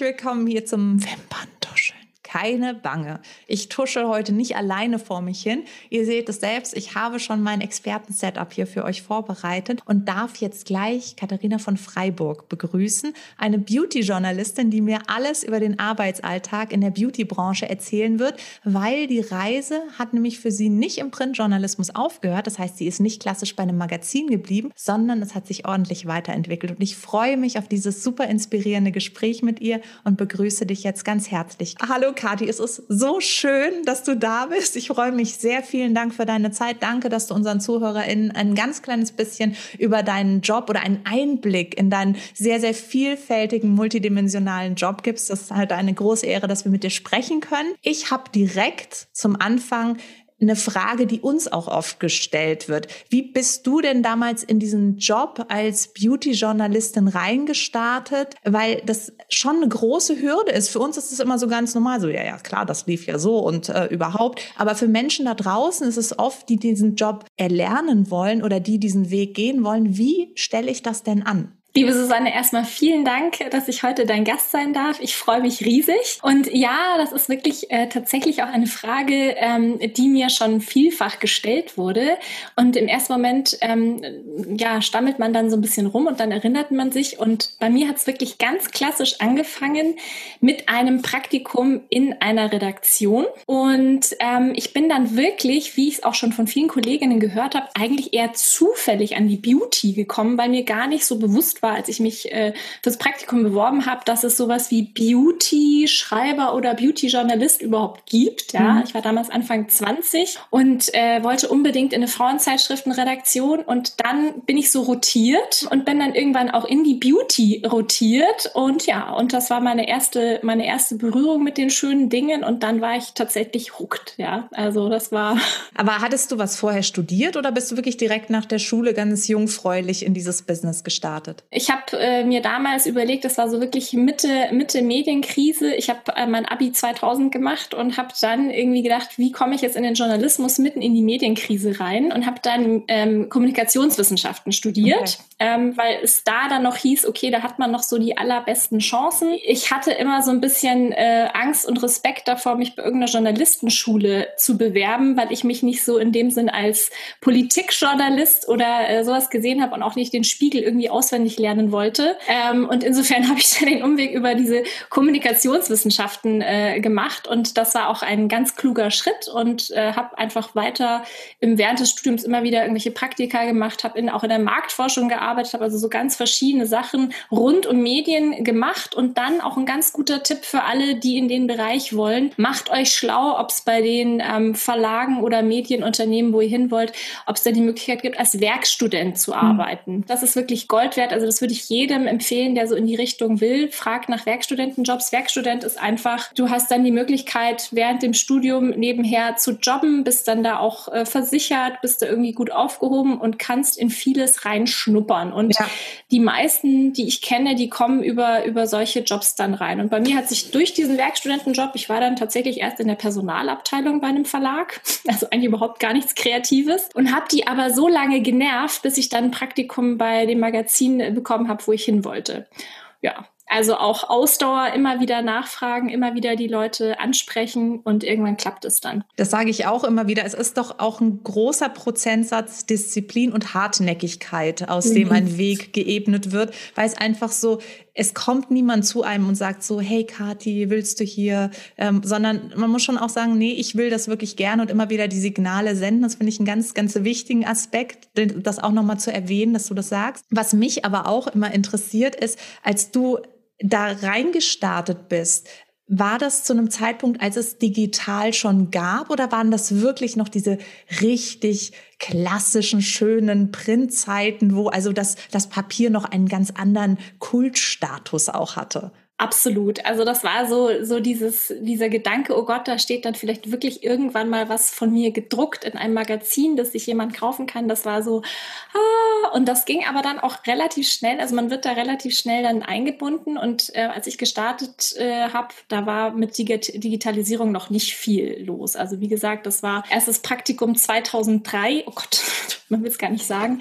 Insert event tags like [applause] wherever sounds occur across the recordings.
Willkommen hier zum Wimperntuscheln. Keine Bange. Ich tusche heute nicht alleine vor mich hin. Ihr seht es selbst, ich habe schon mein Experten-Setup hier für euch vorbereitet und darf jetzt gleich Katharina von Freiburg begrüßen, eine Beauty-Journalistin, die mir alles über den Arbeitsalltag in der Beauty-Branche erzählen wird, weil die Reise hat nämlich für sie nicht im Printjournalismus aufgehört. Das heißt, sie ist nicht klassisch bei einem Magazin geblieben, sondern es hat sich ordentlich weiterentwickelt. Und ich freue mich auf dieses super inspirierende Gespräch mit ihr und begrüße dich jetzt ganz herzlich. Hallo Kathi, es ist so schön, dass du da bist. Ich freue mich sehr. Vielen Dank für deine Zeit. Danke, dass du unseren ZuhörerInnen ein ganz kleines bisschen über deinen Job oder einen Einblick in deinen sehr, sehr vielfältigen, multidimensionalen Job gibst. Das ist halt eine große Ehre, dass wir mit dir sprechen können. Ich habe direkt zum Anfang eine Frage, die uns auch oft gestellt wird. Wie bist du denn damals in diesen Job als Beauty-Journalistin reingestartet? Weil das schon eine große Hürde ist. Für uns ist es immer so ganz normal, so ja, ja, klar, das lief ja so und äh, überhaupt. Aber für Menschen da draußen ist es oft, die diesen Job erlernen wollen oder die diesen Weg gehen wollen. Wie stelle ich das denn an? Liebe Susanne, erstmal vielen Dank, dass ich heute dein Gast sein darf. Ich freue mich riesig. Und ja, das ist wirklich äh, tatsächlich auch eine Frage, ähm, die mir schon vielfach gestellt wurde. Und im ersten Moment, ähm, ja, stammelt man dann so ein bisschen rum und dann erinnert man sich. Und bei mir hat es wirklich ganz klassisch angefangen mit einem Praktikum in einer Redaktion. Und ähm, ich bin dann wirklich, wie ich es auch schon von vielen Kolleginnen gehört habe, eigentlich eher zufällig an die Beauty gekommen, weil mir gar nicht so bewusst war, als ich mich äh, fürs Praktikum beworben habe, dass es sowas wie Beauty-Schreiber oder Beauty-Journalist überhaupt gibt. Ja, mhm. ich war damals Anfang 20 und äh, wollte unbedingt in eine Frauenzeitschriftenredaktion und dann bin ich so rotiert und bin dann irgendwann auch in die Beauty rotiert und ja, und das war meine erste, meine erste Berührung mit den schönen Dingen und dann war ich tatsächlich hooked. Ja, also das war. [laughs] Aber hattest du was vorher studiert oder bist du wirklich direkt nach der Schule ganz jungfräulich in dieses Business gestartet? Ich habe äh, mir damals überlegt, das war so wirklich Mitte, Mitte Medienkrise. Ich habe äh, mein Abi 2000 gemacht und habe dann irgendwie gedacht, wie komme ich jetzt in den Journalismus mitten in die Medienkrise rein und habe dann ähm, Kommunikationswissenschaften studiert, okay. ähm, weil es da dann noch hieß, okay, da hat man noch so die allerbesten Chancen. Ich hatte immer so ein bisschen äh, Angst und Respekt davor, mich bei irgendeiner Journalistenschule zu bewerben, weil ich mich nicht so in dem Sinn als Politikjournalist oder äh, sowas gesehen habe und auch nicht den Spiegel irgendwie auswendig lernen wollte. Ähm, und insofern [laughs] habe ich dann den Umweg über diese Kommunikationswissenschaften äh, gemacht und das war auch ein ganz kluger Schritt und äh, habe einfach weiter im während des Studiums immer wieder irgendwelche Praktika gemacht, habe auch in der Marktforschung gearbeitet, habe also so ganz verschiedene Sachen rund um Medien gemacht und dann auch ein ganz guter Tipp für alle, die in den Bereich wollen: Macht euch schlau, ob es bei den ähm, Verlagen oder Medienunternehmen, wo ihr hin wollt, ob es da die Möglichkeit gibt, als Werkstudent zu hm. arbeiten. Mhm. Das ist wirklich Gold wert. Also das würde ich jedem empfehlen, der so in die Richtung will. Frag nach Werkstudentenjobs. Werkstudent ist einfach, du hast dann die Möglichkeit, während dem Studium nebenher zu jobben, bist dann da auch äh, versichert, bist da irgendwie gut aufgehoben und kannst in vieles reinschnuppern. Und ja. die meisten, die ich kenne, die kommen über, über solche Jobs dann rein. Und bei mir hat sich durch diesen Werkstudentenjob, ich war dann tatsächlich erst in der Personalabteilung bei einem Verlag, [laughs] also eigentlich überhaupt gar nichts Kreatives und habe die aber so lange genervt, bis ich dann ein Praktikum bei dem Magazin bekommen habe, wo ich hin wollte. Ja, also auch Ausdauer, immer wieder nachfragen, immer wieder die Leute ansprechen und irgendwann klappt es dann. Das sage ich auch immer wieder. Es ist doch auch ein großer Prozentsatz Disziplin und Hartnäckigkeit, aus mhm. dem ein Weg geebnet wird, weil es einfach so, es kommt niemand zu einem und sagt so, hey Kathi, willst du hier? Ähm, sondern man muss schon auch sagen, nee, ich will das wirklich gerne und immer wieder die Signale senden. Das finde ich einen ganz, ganz wichtigen Aspekt, das auch nochmal zu erwähnen, dass du das sagst. Was mich aber auch immer interessiert ist, als du da reingestartet bist, war das zu einem Zeitpunkt, als es digital schon gab oder waren das wirklich noch diese richtig klassischen, schönen Printzeiten, wo also das, das Papier noch einen ganz anderen Kultstatus auch hatte? Absolut. Also das war so, so dieses, dieser Gedanke, oh Gott, da steht dann vielleicht wirklich irgendwann mal was von mir gedruckt in einem Magazin, das sich jemand kaufen kann. Das war so, ah, und das ging aber dann auch relativ schnell. Also man wird da relativ schnell dann eingebunden. Und äh, als ich gestartet äh, habe, da war mit Dig Digitalisierung noch nicht viel los. Also wie gesagt, das war erstes Praktikum 2003. Oh Gott, [laughs] man will es gar nicht sagen.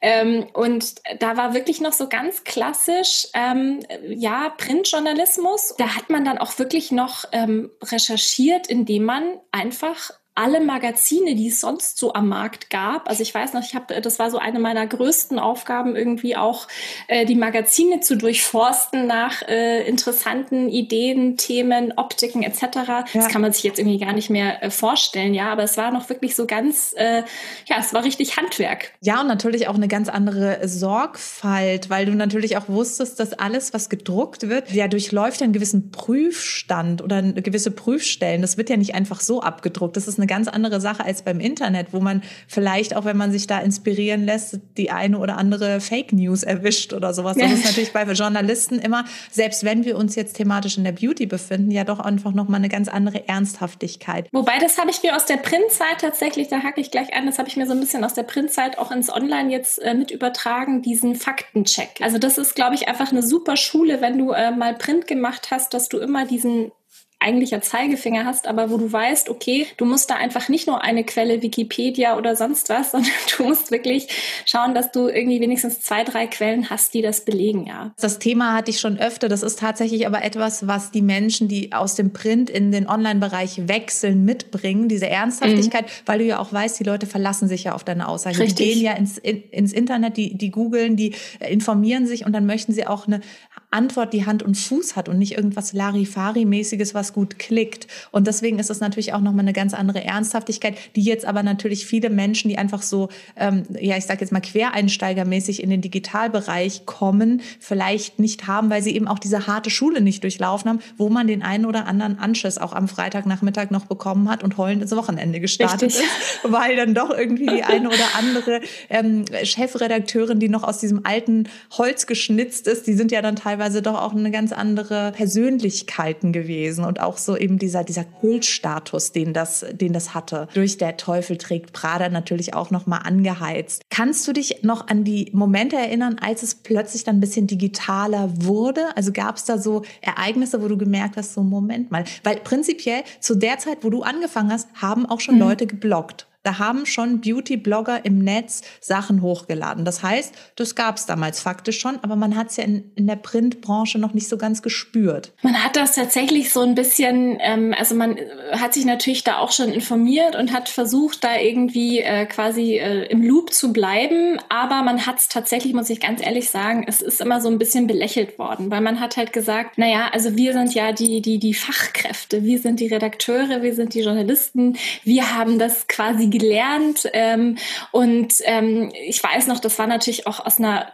Ähm, und da war wirklich noch so ganz klassisch, ähm, ja, Printjournalismus. Da hat man dann auch wirklich noch ähm, recherchiert, indem man einfach alle Magazine, die es sonst so am Markt gab. Also ich weiß noch, ich habe, das war so eine meiner größten Aufgaben, irgendwie auch äh, die Magazine zu durchforsten nach äh, interessanten Ideen, Themen, Optiken etc. Ja. Das kann man sich jetzt irgendwie gar nicht mehr äh, vorstellen, ja. Aber es war noch wirklich so ganz, äh, ja, es war richtig Handwerk. Ja, und natürlich auch eine ganz andere Sorgfalt, weil du natürlich auch wusstest, dass alles, was gedruckt wird, ja durchläuft einen gewissen Prüfstand oder gewisse Prüfstellen. Das wird ja nicht einfach so abgedruckt. Das ist eine eine ganz andere Sache als beim Internet, wo man vielleicht auch, wenn man sich da inspirieren lässt, die eine oder andere Fake News erwischt oder sowas. Das ist natürlich bei Journalisten immer, selbst wenn wir uns jetzt thematisch in der Beauty befinden, ja doch einfach nochmal eine ganz andere Ernsthaftigkeit. Wobei, das habe ich mir aus der Printzeit tatsächlich, da hacke ich gleich an, das habe ich mir so ein bisschen aus der Printzeit auch ins Online jetzt äh, mit übertragen, diesen Faktencheck. Also das ist, glaube ich, einfach eine super Schule, wenn du äh, mal Print gemacht hast, dass du immer diesen eigentlicher Zeigefinger hast, aber wo du weißt, okay, du musst da einfach nicht nur eine Quelle Wikipedia oder sonst was, [laughs] sondern du musst wirklich schauen, dass du irgendwie wenigstens zwei, drei Quellen hast, die das belegen, ja. Das Thema hatte ich schon öfter. Das ist tatsächlich aber etwas, was die Menschen, die aus dem Print in den Online-Bereich wechseln, mitbringen, diese Ernsthaftigkeit, mhm. weil du ja auch weißt, die Leute verlassen sich ja auf deine Aussage. Richtig. Die gehen ja ins, in, ins Internet, die, die googeln, die informieren sich und dann möchten sie auch eine Antwort, die Hand und Fuß hat und nicht irgendwas Larifari-mäßiges, was gut klickt. Und deswegen ist es natürlich auch nochmal eine ganz andere Ernsthaftigkeit, die jetzt aber natürlich viele Menschen, die einfach so, ähm, ja, ich sage jetzt mal quereinsteigermäßig in den Digitalbereich kommen, vielleicht nicht haben, weil sie eben auch diese harte Schule nicht durchlaufen haben, wo man den einen oder anderen Anschiss auch am Freitagnachmittag noch bekommen hat und heulend ins Wochenende gestartet Richtig. ist, weil dann doch irgendwie die eine oder andere ähm, Chefredakteurin, die noch aus diesem alten Holz geschnitzt ist, die sind ja dann teilweise teilweise doch auch eine ganz andere Persönlichkeiten gewesen und auch so eben dieser, dieser Kultstatus, den das, den das hatte. Durch der Teufel trägt Prada natürlich auch nochmal angeheizt. Kannst du dich noch an die Momente erinnern, als es plötzlich dann ein bisschen digitaler wurde? Also gab es da so Ereignisse, wo du gemerkt hast, so Moment mal, weil prinzipiell zu der Zeit, wo du angefangen hast, haben auch schon mhm. Leute geblockt. Da haben schon Beauty-Blogger im Netz Sachen hochgeladen. Das heißt, das gab es damals faktisch schon, aber man hat es ja in, in, der Printbranche noch nicht so ganz gespürt. Man hat das tatsächlich so ein bisschen, ähm, also man äh, hat sich natürlich da auch schon informiert und hat versucht, da irgendwie äh, quasi äh, im Loop zu bleiben. Aber man hat es tatsächlich, muss ich ganz ehrlich sagen, es ist immer so ein bisschen belächelt worden, weil man hat halt gesagt, naja, also wir sind ja die, die, die Fachkräfte, wir sind die Redakteure, wir sind die Journalisten, wir haben das quasi gelernt. Ähm, und ähm, ich weiß noch, das war natürlich auch aus einer,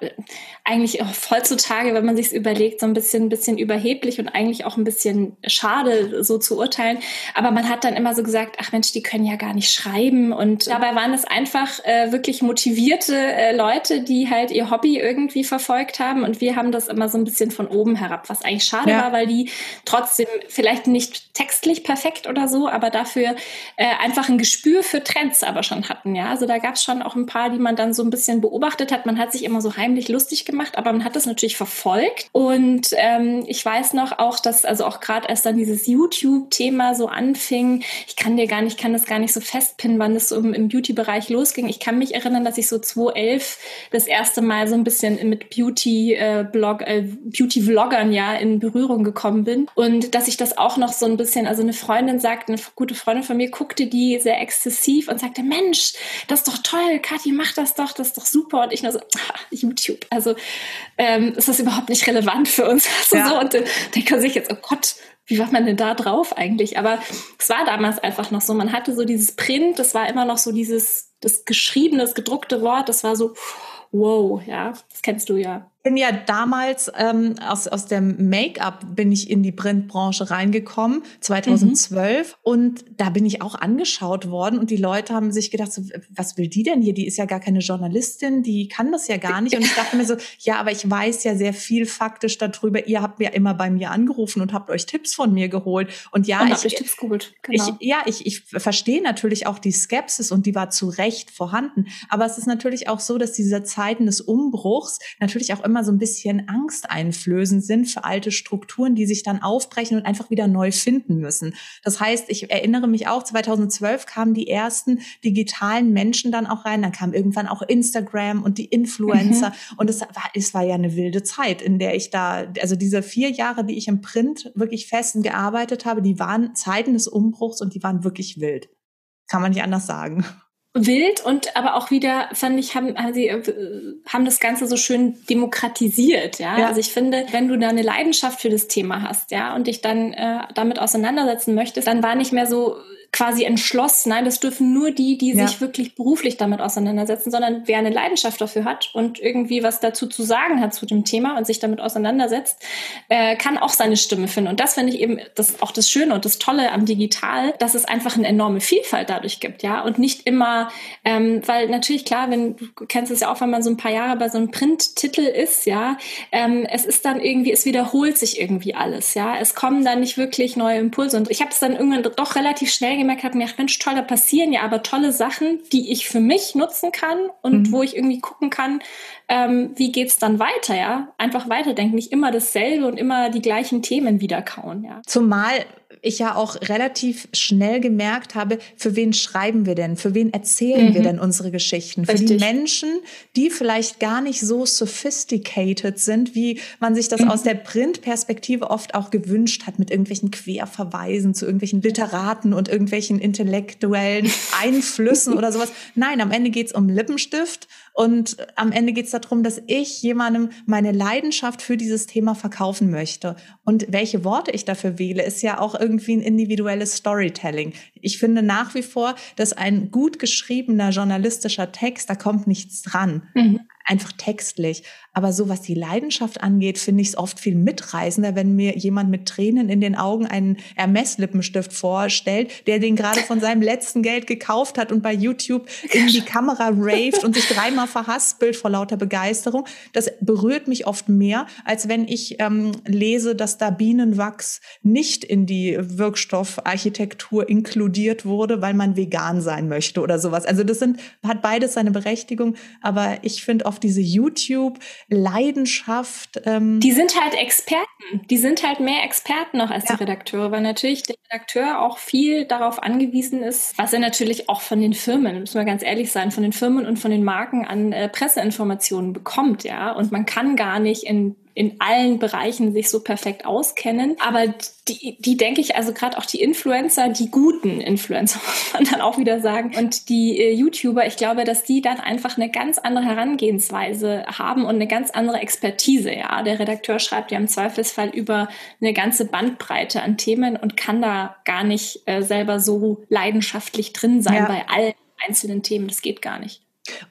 eigentlich auch heutzutage, wenn man sich überlegt, so ein bisschen, bisschen überheblich und eigentlich auch ein bisschen schade, so zu urteilen. Aber man hat dann immer so gesagt, ach Mensch, die können ja gar nicht schreiben. Und dabei waren es einfach äh, wirklich motivierte äh, Leute, die halt ihr Hobby irgendwie verfolgt haben. Und wir haben das immer so ein bisschen von oben herab, was eigentlich schade ja. war, weil die trotzdem vielleicht nicht textlich perfekt oder so, aber dafür äh, einfach ein Gespür für Trends Trends aber schon hatten, ja. Also da gab es schon auch ein paar, die man dann so ein bisschen beobachtet hat. Man hat sich immer so heimlich lustig gemacht, aber man hat das natürlich verfolgt. Und ähm, ich weiß noch auch, dass, also auch gerade als dann dieses YouTube-Thema so anfing, ich kann dir gar nicht, kann das gar nicht so festpinnen, wann es so im, Beauty-Bereich losging. Ich kann mich erinnern, dass ich so 2011 das erste Mal so ein bisschen mit Beauty-Blog, äh, Beauty-Vloggern ja in Berührung gekommen bin. Und dass ich das auch noch so ein bisschen, also eine Freundin sagt, eine gute Freundin von mir guckte die sehr exzessiv und sagte, Mensch, das ist doch toll, Kathi, mach das doch, das ist doch super. Und ich nur so, ah, YouTube. Also ähm, ist das überhaupt nicht relevant für uns. [laughs] Also ja. so, und äh, denkt man sich jetzt, oh Gott, wie war man denn da drauf eigentlich? Aber es war damals einfach noch so, man hatte so dieses Print, das war immer noch so dieses, das geschriebene, das gedruckte Wort, das war so, wow, ja, das kennst du ja bin ja damals ähm, aus, aus dem Make-up bin ich in die Printbranche reingekommen, 2012. Mhm. Und da bin ich auch angeschaut worden und die Leute haben sich gedacht, so, was will die denn hier? Die ist ja gar keine Journalistin, die kann das ja gar nicht. Und ich dachte mir so, [laughs] ja, aber ich weiß ja sehr viel faktisch darüber. Ihr habt ja immer bei mir angerufen und habt euch Tipps von mir geholt. Und ja, und ich, Tipps geholt. Genau. ich, ja, ich, ich verstehe natürlich auch die Skepsis und die war zu Recht vorhanden. Aber es ist natürlich auch so, dass diese Zeiten des Umbruchs natürlich auch immer immer so ein bisschen angsteinflößend sind für alte Strukturen, die sich dann aufbrechen und einfach wieder neu finden müssen. Das heißt, ich erinnere mich auch, 2012 kamen die ersten digitalen Menschen dann auch rein, dann kam irgendwann auch Instagram und die Influencer mhm. und es war, es war ja eine wilde Zeit, in der ich da, also diese vier Jahre, die ich im Print wirklich fest gearbeitet habe, die waren Zeiten des Umbruchs und die waren wirklich wild. Kann man nicht anders sagen wild und aber auch wieder fand ich haben haben sie äh, haben das Ganze so schön demokratisiert ja? ja? also ich finde wenn du da eine Leidenschaft für das Thema hast ja und dich dann äh, damit auseinandersetzen möchtest dann war nicht mehr so quasi entschlossen. Nein, das dürfen nur die, die ja. sich wirklich beruflich damit auseinandersetzen, sondern wer eine Leidenschaft dafür hat und irgendwie was dazu zu sagen hat zu dem Thema und sich damit auseinandersetzt, äh, kann auch seine Stimme finden. Und das finde ich eben das, auch das Schöne und das Tolle am Digital, dass es einfach eine enorme Vielfalt dadurch gibt, ja. Und nicht immer, ähm, weil natürlich klar, wenn du kennst es ja auch, wenn man so ein paar Jahre bei so einem Printtitel ist, ja, ähm, es ist dann irgendwie, es wiederholt sich irgendwie alles, ja. Es kommen dann nicht wirklich neue Impulse. Und ich habe es dann irgendwann doch relativ schnell gemerkt habe, Mensch, toll, da passieren ja aber tolle Sachen, die ich für mich nutzen kann und mhm. wo ich irgendwie gucken kann, ähm, wie geht's dann weiter, ja? Einfach weiterdenken, nicht immer dasselbe und immer die gleichen Themen wiederkauen, ja. Zumal ich ja auch relativ schnell gemerkt habe, für wen schreiben wir denn? Für wen erzählen mhm. wir denn unsere Geschichten? Richtig. Für die Menschen, die vielleicht gar nicht so sophisticated sind, wie man sich das mhm. aus der Printperspektive oft auch gewünscht hat, mit irgendwelchen Querverweisen zu irgendwelchen Literaten und irgendwelchen intellektuellen Einflüssen oder sowas. [laughs] Nein, am Ende geht's um Lippenstift und am Ende geht es darum, dass ich jemandem meine Leidenschaft für dieses Thema verkaufen möchte. Und welche Worte ich dafür wähle, ist ja auch irgendwie ein individuelles Storytelling. Ich finde nach wie vor, dass ein gut geschriebener journalistischer Text, da kommt nichts dran. Mhm einfach textlich. Aber so was die Leidenschaft angeht, finde ich es oft viel mitreißender, wenn mir jemand mit Tränen in den Augen einen Hermes-Lippenstift vorstellt, der den gerade von seinem letzten Geld gekauft hat und bei YouTube in die Kamera raved und sich dreimal verhaspelt vor lauter Begeisterung. Das berührt mich oft mehr, als wenn ich ähm, lese, dass da Bienenwachs nicht in die Wirkstoffarchitektur inkludiert wurde, weil man vegan sein möchte oder sowas. Also das sind, hat beides seine Berechtigung, aber ich finde oft diese YouTube-Leidenschaft. Ähm die sind halt Experten. Die sind halt mehr Experten noch als ja. die Redakteure, weil natürlich der Redakteur auch viel darauf angewiesen ist, was er natürlich auch von den Firmen, müssen wir ganz ehrlich sein, von den Firmen und von den Marken an äh, Presseinformationen bekommt, ja. Und man kann gar nicht in in allen Bereichen sich so perfekt auskennen. Aber die, die denke ich, also gerade auch die Influencer, die guten Influencer, [laughs] muss man dann auch wieder sagen. Und die äh, YouTuber, ich glaube, dass die dann einfach eine ganz andere Herangehensweise haben und eine ganz andere Expertise. Ja, der Redakteur schreibt ja im Zweifelsfall über eine ganze Bandbreite an Themen und kann da gar nicht äh, selber so leidenschaftlich drin sein ja. bei allen einzelnen Themen. Das geht gar nicht.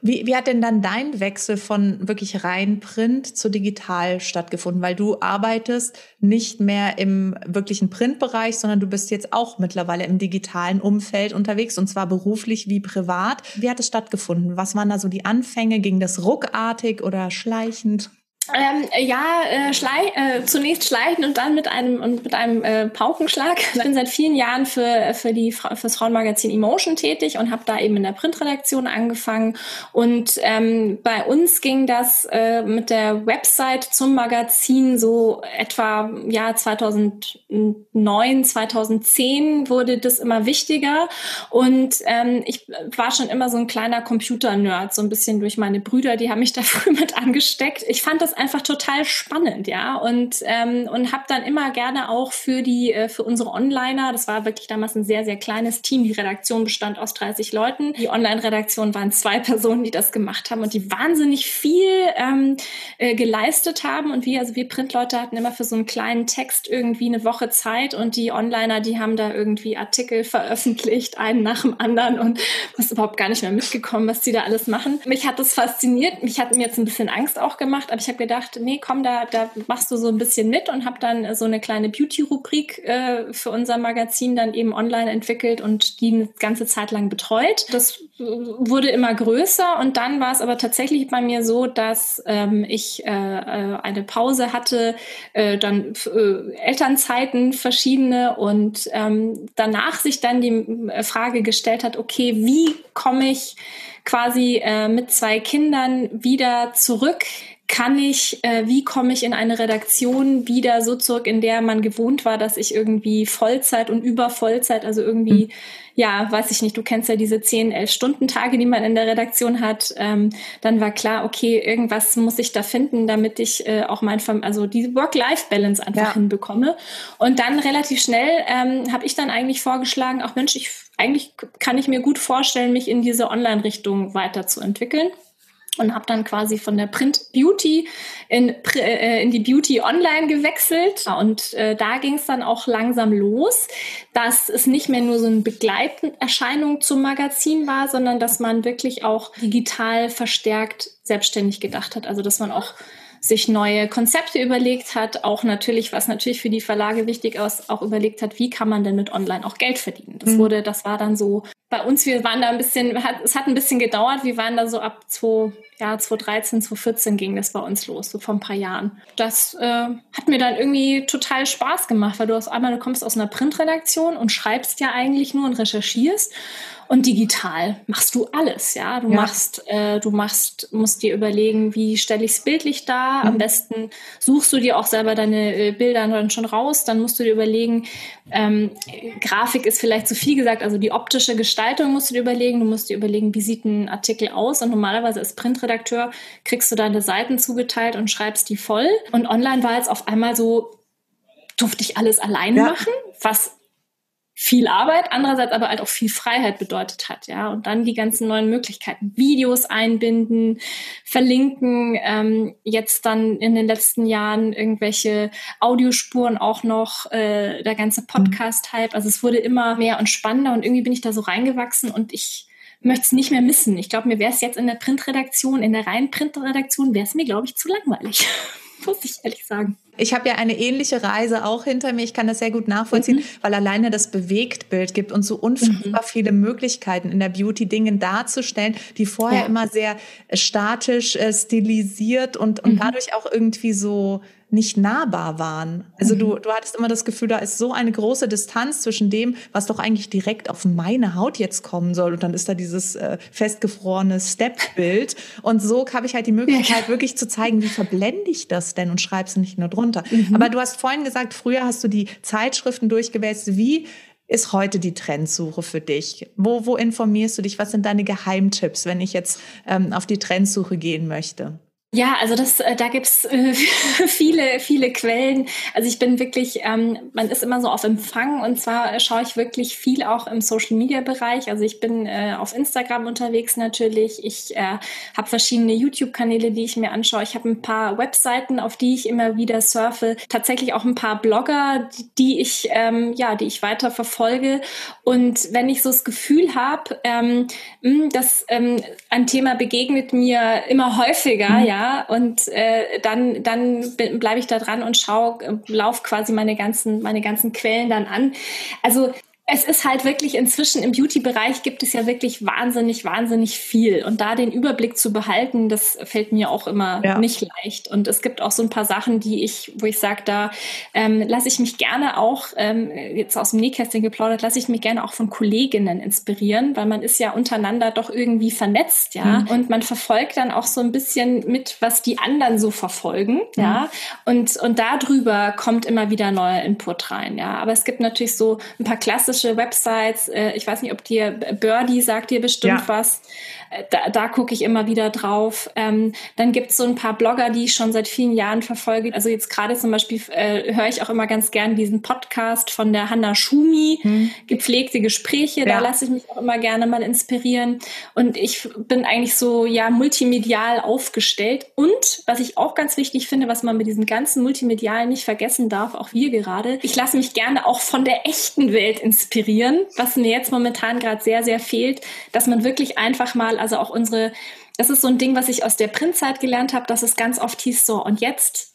Wie, wie hat denn dann dein Wechsel von wirklich rein Print zu digital stattgefunden? Weil du arbeitest nicht mehr im wirklichen Printbereich, sondern du bist jetzt auch mittlerweile im digitalen Umfeld unterwegs und zwar beruflich wie privat. Wie hat es stattgefunden? Was waren da so die Anfänge? Ging das ruckartig oder schleichend? Ähm, ja, äh, schlei äh, zunächst schleichen und dann mit einem und mit einem äh, Paukenschlag. Ich bin seit vielen Jahren für für die fürs Frauenmagazin Emotion tätig und habe da eben in der Printredaktion angefangen. Und ähm, bei uns ging das äh, mit der Website zum Magazin so etwa ja 2009, 2010 wurde das immer wichtiger. Und ähm, ich war schon immer so ein kleiner Computer-Nerd, so ein bisschen durch meine Brüder, die haben mich da [laughs] früh mit angesteckt. Ich fand das einfach total spannend, ja. Und, ähm, und habe dann immer gerne auch für die, äh, für unsere Onliner, das war wirklich damals ein sehr, sehr kleines Team. Die Redaktion bestand aus 30 Leuten. Die Online-Redaktion waren zwei [laughs] Personen, die das gemacht haben und die wahnsinnig viel ähm, äh, geleistet haben. Und wir, also wir Printleute hatten immer für so einen kleinen Text irgendwie eine Woche Zeit und die Onliner, die haben da irgendwie Artikel veröffentlicht, einen nach dem anderen und was überhaupt gar nicht mehr mitgekommen, was die da alles machen. Mich hat das fasziniert. Mich hat mir jetzt ein bisschen Angst auch gemacht, aber ich habe gedacht, nee, komm, da, da machst du so ein bisschen mit und habe dann so eine kleine Beauty-Rubrik äh, für unser Magazin dann eben online entwickelt und die eine ganze Zeit lang betreut. Das wurde immer größer und dann war es aber tatsächlich bei mir so, dass ähm, ich äh, äh eine Pause hatte, äh, dann äh, Elternzeiten verschiedene und ähm, danach sich dann die äh, Frage gestellt hat, okay, wie komme ich quasi äh, mit zwei Kindern wieder zurück kann ich, äh, wie komme ich in eine Redaktion wieder so zurück, in der man gewohnt war, dass ich irgendwie Vollzeit und über Vollzeit, also irgendwie, mhm. ja, weiß ich nicht, du kennst ja diese 10, 11 Stunden Tage, die man in der Redaktion hat. Ähm, dann war klar, okay, irgendwas muss ich da finden, damit ich äh, auch mein, also die Work-Life-Balance einfach ja. hinbekomme. Und dann relativ schnell ähm, habe ich dann eigentlich vorgeschlagen, auch Mensch, ich eigentlich kann ich mir gut vorstellen, mich in diese Online-Richtung weiterzuentwickeln und habe dann quasi von der Print Beauty in, äh, in die Beauty Online gewechselt. Und äh, da ging es dann auch langsam los, dass es nicht mehr nur so eine Begleiterscheinung zum Magazin war, sondern dass man wirklich auch digital verstärkt selbstständig gedacht hat. Also dass man auch sich neue Konzepte überlegt hat, auch natürlich, was natürlich für die Verlage wichtig ist, auch überlegt hat, wie kann man denn mit Online auch Geld verdienen. Das mhm. wurde, das war dann so bei uns, wir waren da ein bisschen, hat, es hat ein bisschen gedauert, wir waren da so ab 2, ja, 2013, 2014 ging das bei uns los, so vor ein paar Jahren. Das äh, hat mir dann irgendwie total Spaß gemacht, weil du auf einmal, du kommst aus einer Printredaktion und schreibst ja eigentlich nur und recherchierst und digital machst du alles, ja. Du ja. machst, äh, du machst, musst dir überlegen, wie stelle ich es bildlich dar. Mhm. Am besten suchst du dir auch selber deine äh, Bilder dann schon raus. Dann musst du dir überlegen, ähm, Grafik ist vielleicht zu viel gesagt, also die optische Gestaltung musst du dir überlegen. Du musst dir überlegen, wie sieht ein Artikel aus. Und normalerweise als Printredakteur kriegst du deine Seiten zugeteilt und schreibst die voll. Und online war jetzt auf einmal so, durfte ich alles allein ja. machen, was viel Arbeit, andererseits aber halt auch viel Freiheit bedeutet hat, ja. Und dann die ganzen neuen Möglichkeiten, Videos einbinden, verlinken, ähm, jetzt dann in den letzten Jahren irgendwelche Audiospuren auch noch, äh, der ganze Podcast-Hype. Also es wurde immer mehr und spannender und irgendwie bin ich da so reingewachsen und ich möchte es nicht mehr missen. Ich glaube, mir wäre es jetzt in der Printredaktion, in der reinen Printredaktion, wäre es mir, glaube ich, zu langweilig. [laughs] Muss ich ehrlich sagen. Ich habe ja eine ähnliche Reise auch hinter mir. Ich kann das sehr gut nachvollziehen, mhm. weil alleine das Bewegtbild gibt uns so unfassbar mhm. viele Möglichkeiten in der Beauty Dinge darzustellen, die vorher ja. immer sehr statisch, äh, stilisiert und, und mhm. dadurch auch irgendwie so nicht nahbar waren. Also mhm. du, du hattest immer das Gefühl, da ist so eine große Distanz zwischen dem, was doch eigentlich direkt auf meine Haut jetzt kommen soll. Und dann ist da dieses äh, festgefrorene Step-Bild. Und so habe ich halt die Möglichkeit, ja. wirklich zu zeigen, wie verblende ich das denn und schreib's nicht nur drunter. Mhm. Aber du hast vorhin gesagt, früher hast du die Zeitschriften durchgewälzt. Wie ist heute die Trendsuche für dich? Wo, wo informierst du dich? Was sind deine Geheimtipps, wenn ich jetzt ähm, auf die Trendsuche gehen möchte? Ja, also das, äh, da gibt's äh, [laughs] viele, viele Quellen. Also ich bin wirklich, ähm, man ist immer so auf Empfang und zwar schaue ich wirklich viel auch im Social Media Bereich. Also ich bin äh, auf Instagram unterwegs natürlich. Ich äh, habe verschiedene YouTube-Kanäle, die ich mir anschaue. Ich habe ein paar Webseiten, auf die ich immer wieder surfe. Tatsächlich auch ein paar Blogger, die, die ich ähm, ja, die ich weiter verfolge. Und wenn ich so das Gefühl habe, ähm, hm, dass ähm, ein Thema begegnet mir immer häufiger, mhm. ja und äh, dann, dann bleibe ich da dran und schaue, äh, lauf quasi meine ganzen, meine ganzen Quellen dann an. Also es ist halt wirklich inzwischen im Beauty-Bereich gibt es ja wirklich wahnsinnig, wahnsinnig viel. Und da den Überblick zu behalten, das fällt mir auch immer ja. nicht leicht. Und es gibt auch so ein paar Sachen, die ich, wo ich sage, da ähm, lasse ich mich gerne auch, ähm, jetzt aus dem Nähkästchen geplaudert, lasse ich mich gerne auch von Kolleginnen inspirieren, weil man ist ja untereinander doch irgendwie vernetzt, ja. Mhm. Und man verfolgt dann auch so ein bisschen mit, was die anderen so verfolgen, mhm. ja. Und, und darüber kommt immer wieder neuer Input rein, ja. Aber es gibt natürlich so ein paar klassische klassische Websites. Äh, ich weiß nicht, ob dir Birdie sagt dir bestimmt ja. was. Äh, da, da gucke ich immer wieder drauf. Ähm, dann gibt es so ein paar Blogger, die ich schon seit vielen Jahren verfolge. Also jetzt gerade zum Beispiel äh, höre ich auch immer ganz gern diesen Podcast von der Hanna Schumi, hm. gepflegte Gespräche. Ja. Da lasse ich mich auch immer gerne mal inspirieren. Und ich bin eigentlich so ja multimedial aufgestellt. Und was ich auch ganz wichtig finde, was man mit diesem ganzen Multimedial nicht vergessen darf, auch wir gerade, ich lasse mich gerne auch von der echten Welt inspirieren, was mir jetzt momentan gerade sehr, sehr fehlt, dass man wirklich einfach mal also auch unsere, das ist so ein Ding, was ich aus der Printzeit gelernt habe, dass es ganz oft hieß so, und jetzt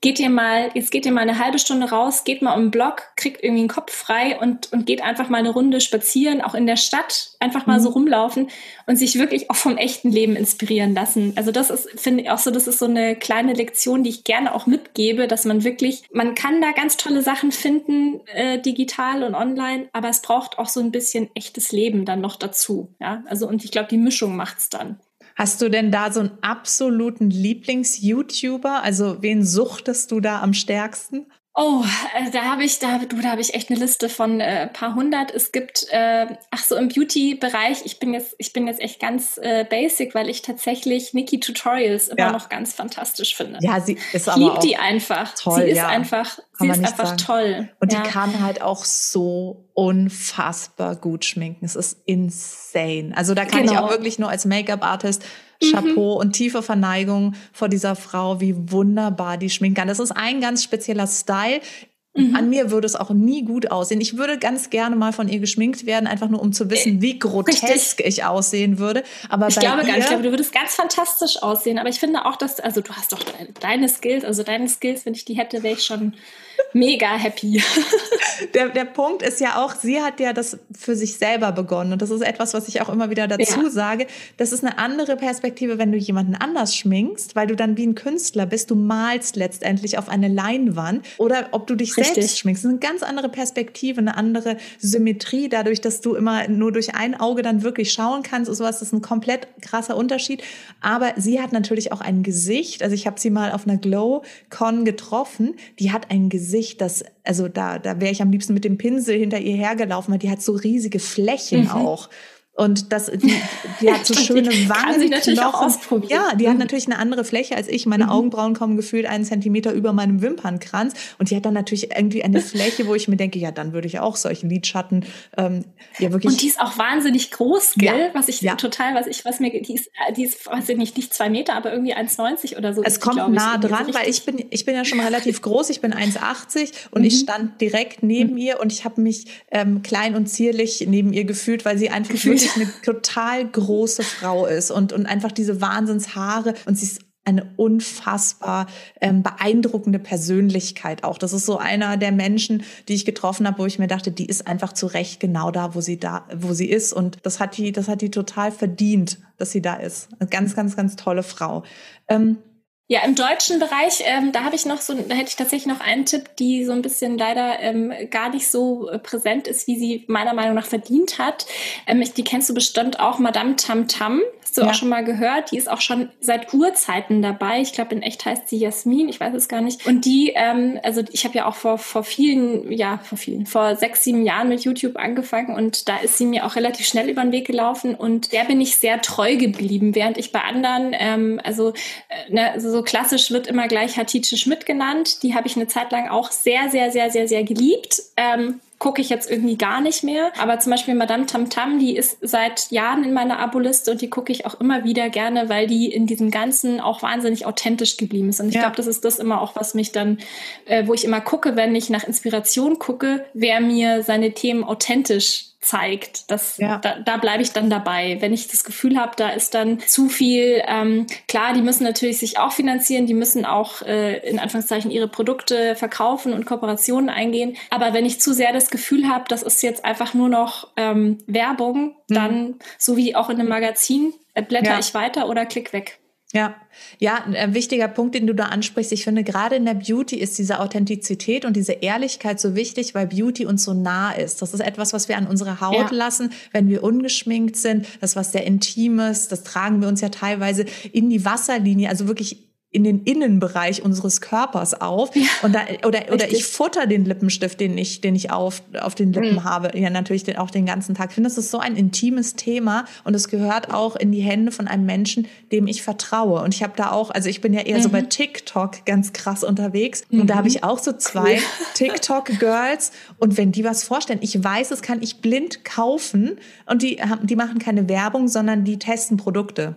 geht ihr mal, jetzt geht ihr mal eine halbe Stunde raus, geht mal um den Block, kriegt irgendwie den Kopf frei und, und geht einfach mal eine Runde spazieren, auch in der Stadt, einfach mal mhm. so rumlaufen und sich wirklich auch vom echten Leben inspirieren lassen. Also das ist, finde ich auch so, das ist so eine kleine Lektion, die ich gerne auch mitgebe, dass man wirklich, man kann da ganz tolle Sachen finden, äh, digital und online, aber es braucht auch so ein bisschen echtes Leben dann noch dazu. Ja, also und ich glaube, die Mischung macht's dann. Hast du denn da so einen absoluten Lieblings-YouTuber? Also wen suchtest du da am stärksten? Oh, äh, da habe ich, da, du, da habe ich echt eine Liste von äh, paar hundert. Es gibt, äh, ach so, im Beauty-Bereich, ich bin jetzt, ich bin jetzt echt ganz äh, basic, weil ich tatsächlich Nikki Tutorials immer ja. noch ganz fantastisch finde. Ja, sie ist aber ich liebe die einfach. Toll, sie ist ja. einfach, kann sie ist einfach sagen. toll. Und ja. die kann halt auch so unfassbar gut schminken. Es ist insane. Also da kann genau. ich auch wirklich nur als Make-up-Artist Chapeau mhm. und tiefe Verneigung vor dieser Frau, wie wunderbar die schminken kann. Das ist ein ganz spezieller Style. Mhm. An mir würde es auch nie gut aussehen. Ich würde ganz gerne mal von ihr geschminkt werden, einfach nur um zu wissen, wie grotesk Richtig. ich aussehen würde. Aber ich glaube gar nicht. Ich glaube, du würdest ganz fantastisch aussehen. Aber ich finde auch, dass, also du hast doch deine, deine Skills, also deine Skills, wenn ich die hätte, wäre ich schon mega happy. [laughs] Der, der Punkt ist ja auch, sie hat ja das für sich selber begonnen. Und das ist etwas, was ich auch immer wieder dazu ja. sage. Das ist eine andere Perspektive, wenn du jemanden anders schminkst, weil du dann wie ein Künstler bist. Du malst letztendlich auf eine Leinwand. Oder ob du dich Richtig. Selbst schminkst. Das ist eine ganz andere Perspektive, eine andere Symmetrie, dadurch, dass du immer nur durch ein Auge dann wirklich schauen kannst. Und sowas das ist ein komplett krasser Unterschied. Aber sie hat natürlich auch ein Gesicht. Also ich habe sie mal auf einer Glow-Con getroffen. Die hat ein Gesicht Gesicht, das, also da, da wäre ich am liebsten mit dem Pinsel hinter ihr hergelaufen, weil die hat so riesige Flächen mhm. auch. Und das, die, die hat so [laughs] schöne Wangen. Kann sie natürlich auch ausprobieren. Ja, die mhm. hat natürlich eine andere Fläche als ich. Meine mhm. Augenbrauen kommen gefühlt einen Zentimeter über meinem Wimpernkranz. Und die hat dann natürlich irgendwie eine Fläche, wo ich mir denke, ja, dann würde ich auch solche Lidschatten ähm, ja wirklich. Und die ist auch wahnsinnig groß, gell? Ja. Was ich ja. total, was ich, was mir, die ist, die ist, weiß ich nicht, nicht zwei Meter, aber irgendwie 1,90 oder so. Es kommt die, nah dran, weil ich bin, ich bin ja schon relativ groß. Ich bin 1,80 und mhm. ich stand direkt neben mhm. ihr und ich habe mich ähm, klein und zierlich neben ihr gefühlt, weil sie einfach gefühlt [laughs] wirklich eine total große Frau ist und, und einfach diese Wahnsinnshaare und sie ist eine unfassbar ähm, beeindruckende Persönlichkeit auch. Das ist so einer der Menschen, die ich getroffen habe, wo ich mir dachte, die ist einfach zu Recht genau da, wo sie da, wo sie ist. Und das hat die, das hat die total verdient, dass sie da ist. Eine ganz, ganz, ganz tolle Frau. Ähm, ja, im deutschen Bereich, ähm, da habe ich noch so, da hätte ich tatsächlich noch einen Tipp, die so ein bisschen leider ähm, gar nicht so äh, präsent ist, wie sie meiner Meinung nach verdient hat. Ähm, die kennst du bestimmt auch, Madame Tam Tam. Hast du ja. auch schon mal gehört? Die ist auch schon seit Urzeiten dabei. Ich glaube, in echt heißt sie Jasmin, ich weiß es gar nicht. Und die, ähm, also ich habe ja auch vor, vor vielen, ja, vor vielen, vor sechs, sieben Jahren mit YouTube angefangen und da ist sie mir auch relativ schnell über den Weg gelaufen und der bin ich sehr treu geblieben, während ich bei anderen, ähm, also, äh, ne, also so klassisch wird immer gleich Hatice Schmidt genannt. Die habe ich eine Zeit lang auch sehr, sehr, sehr, sehr, sehr geliebt. Ähm, gucke ich jetzt irgendwie gar nicht mehr. Aber zum Beispiel Madame Tam Tam, die ist seit Jahren in meiner Aboliste und die gucke ich auch immer wieder gerne, weil die in diesem Ganzen auch wahnsinnig authentisch geblieben ist. Und ich ja. glaube, das ist das immer auch, was mich dann, äh, wo ich immer gucke, wenn ich nach Inspiration gucke, wer mir seine Themen authentisch zeigt. Das, ja. Da, da bleibe ich dann dabei. Wenn ich das Gefühl habe, da ist dann zu viel, ähm, klar, die müssen natürlich sich auch finanzieren, die müssen auch äh, in Anführungszeichen ihre Produkte verkaufen und Kooperationen eingehen. Aber wenn ich zu sehr das Gefühl habe, das ist jetzt einfach nur noch ähm, Werbung, mhm. dann, so wie auch in einem Magazin, äh, blätter ja. ich weiter oder klick weg. Ja, ja, ein wichtiger Punkt, den du da ansprichst. Ich finde, gerade in der Beauty ist diese Authentizität und diese Ehrlichkeit so wichtig, weil Beauty uns so nah ist. Das ist etwas, was wir an unsere Haut ja. lassen, wenn wir ungeschminkt sind. Das ist was sehr Intimes. Das tragen wir uns ja teilweise in die Wasserlinie, also wirklich in den Innenbereich unseres Körpers auf ja, und da, oder oder ich futter den Lippenstift, den ich den ich auf auf den Lippen mhm. habe, ja natürlich den, auch den ganzen Tag. Ich finde, das ist so ein intimes Thema und es gehört auch in die Hände von einem Menschen, dem ich vertraue. Und ich habe da auch, also ich bin ja eher mhm. so bei mhm. TikTok ganz krass unterwegs mhm. und da habe ich auch so zwei cool. TikTok Girls und wenn die was vorstellen, ich weiß, es kann ich blind kaufen und die die machen keine Werbung, sondern die testen Produkte.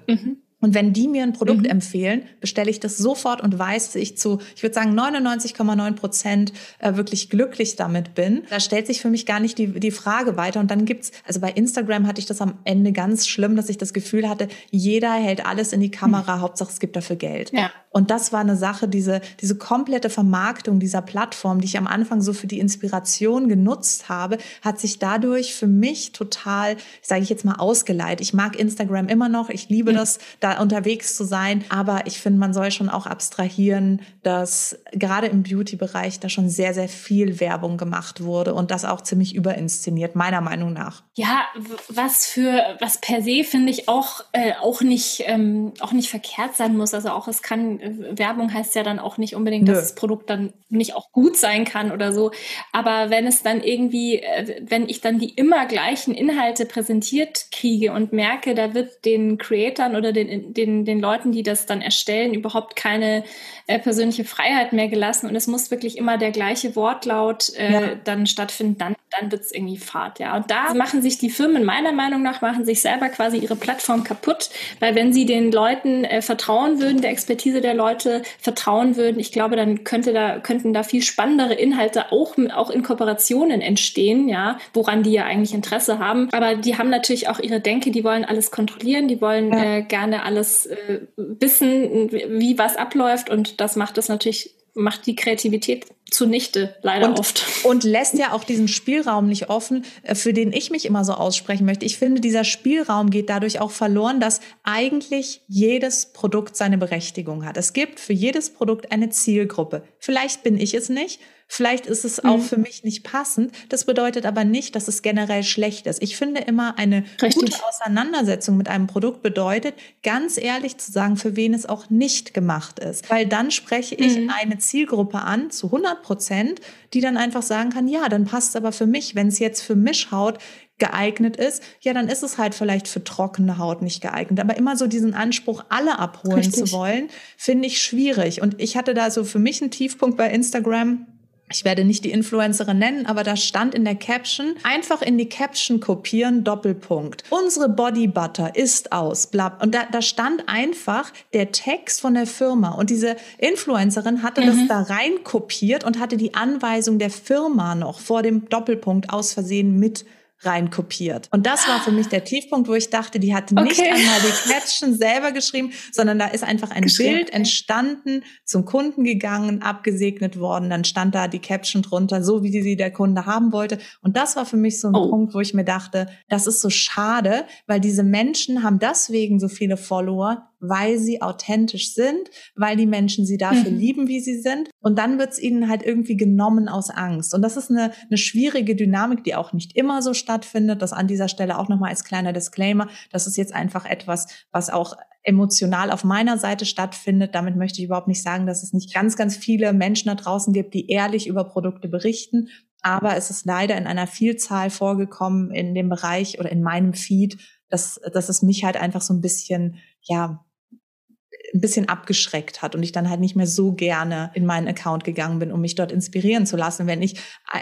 Und wenn die mir ein Produkt mhm. empfehlen, bestelle ich das sofort und weiß, dass ich zu, ich würde sagen, 99,9 Prozent äh, wirklich glücklich damit bin. Da stellt sich für mich gar nicht die, die Frage weiter. Und dann gibt's, also bei Instagram hatte ich das am Ende ganz schlimm, dass ich das Gefühl hatte, jeder hält alles in die Kamera, mhm. Hauptsache es gibt dafür Geld. Ja. Und das war eine Sache, diese, diese komplette Vermarktung dieser Plattform, die ich am Anfang so für die Inspiration genutzt habe, hat sich dadurch für mich total, sage ich jetzt mal, ausgeleitet. Ich mag Instagram immer noch. Ich liebe das, da unterwegs zu sein. Aber ich finde, man soll schon auch abstrahieren, dass gerade im Beauty-Bereich da schon sehr, sehr viel Werbung gemacht wurde und das auch ziemlich überinszeniert, meiner Meinung nach. Ja, was für, was per se finde ich auch, äh, auch nicht, ähm, auch nicht verkehrt sein muss. Also auch es kann, Werbung heißt ja dann auch nicht unbedingt, Nö. dass das Produkt dann nicht auch gut sein kann oder so. Aber wenn es dann irgendwie, äh, wenn ich dann die immer gleichen Inhalte präsentiert kriege und merke, da wird den Creatern oder den, den, den Leuten, die das dann erstellen, überhaupt keine äh, persönliche Freiheit mehr gelassen und es muss wirklich immer der gleiche Wortlaut äh, ja. dann stattfinden, dann, dann wird es irgendwie Fahrt, ja. Und da machen sich die Firmen meiner Meinung nach, machen sich selber quasi ihre Plattform kaputt, weil wenn sie den Leuten äh, vertrauen würden, der Expertise der Leute vertrauen würden, ich glaube, dann könnte da, könnten da viel spannendere Inhalte auch, auch in Kooperationen entstehen, ja, woran die ja eigentlich Interesse haben. Aber die haben natürlich auch ihre Denke, die wollen alles kontrollieren, die wollen ja. äh, gerne alles äh, wissen, wie was abläuft und das macht es natürlich macht die Kreativität zunichte, leider und, oft. Und lässt ja auch diesen Spielraum nicht offen, äh, für den ich mich immer so aussprechen möchte. Ich finde, dieser Spielraum geht dadurch auch verloren, dass eigentlich jedes Produkt seine Berechtigung hat. Es gibt für jedes Produkt eine Zielgruppe. Vielleicht bin ich es nicht, Vielleicht ist es auch mhm. für mich nicht passend. Das bedeutet aber nicht, dass es generell schlecht ist. Ich finde immer eine Richtig. gute Auseinandersetzung mit einem Produkt bedeutet, ganz ehrlich zu sagen, für wen es auch nicht gemacht ist. Weil dann spreche ich mhm. eine Zielgruppe an zu 100 Prozent, die dann einfach sagen kann, ja, dann passt es aber für mich. Wenn es jetzt für Mischhaut geeignet ist, ja, dann ist es halt vielleicht für trockene Haut nicht geeignet. Aber immer so diesen Anspruch, alle abholen Richtig. zu wollen, finde ich schwierig. Und ich hatte da so für mich einen Tiefpunkt bei Instagram ich werde nicht die Influencerin nennen, aber da stand in der Caption, einfach in die Caption kopieren, Doppelpunkt. Unsere Body Butter ist aus, bla. Und da, da stand einfach der Text von der Firma. Und diese Influencerin hatte mhm. das da rein kopiert und hatte die Anweisung der Firma noch vor dem Doppelpunkt aus Versehen mit reinkopiert. Und das war für mich der Tiefpunkt, wo ich dachte, die hat nicht okay. einmal die Caption selber geschrieben, sondern da ist einfach ein Bild entstanden, zum Kunden gegangen, abgesegnet worden, dann stand da die Caption drunter, so wie sie der Kunde haben wollte. Und das war für mich so ein oh. Punkt, wo ich mir dachte, das ist so schade, weil diese Menschen haben deswegen so viele Follower, weil sie authentisch sind, weil die Menschen sie dafür mhm. lieben, wie sie sind. Und dann wird es ihnen halt irgendwie genommen aus Angst. Und das ist eine, eine schwierige Dynamik, die auch nicht immer so stattfindet. Das an dieser Stelle auch nochmal als kleiner Disclaimer. Das ist jetzt einfach etwas, was auch emotional auf meiner Seite stattfindet. Damit möchte ich überhaupt nicht sagen, dass es nicht ganz, ganz viele Menschen da draußen gibt, die ehrlich über Produkte berichten. Aber es ist leider in einer Vielzahl vorgekommen in dem Bereich oder in meinem Feed, dass, dass es mich halt einfach so ein bisschen, ja, ein bisschen abgeschreckt hat und ich dann halt nicht mehr so gerne in meinen Account gegangen bin, um mich dort inspirieren zu lassen. Wenn ich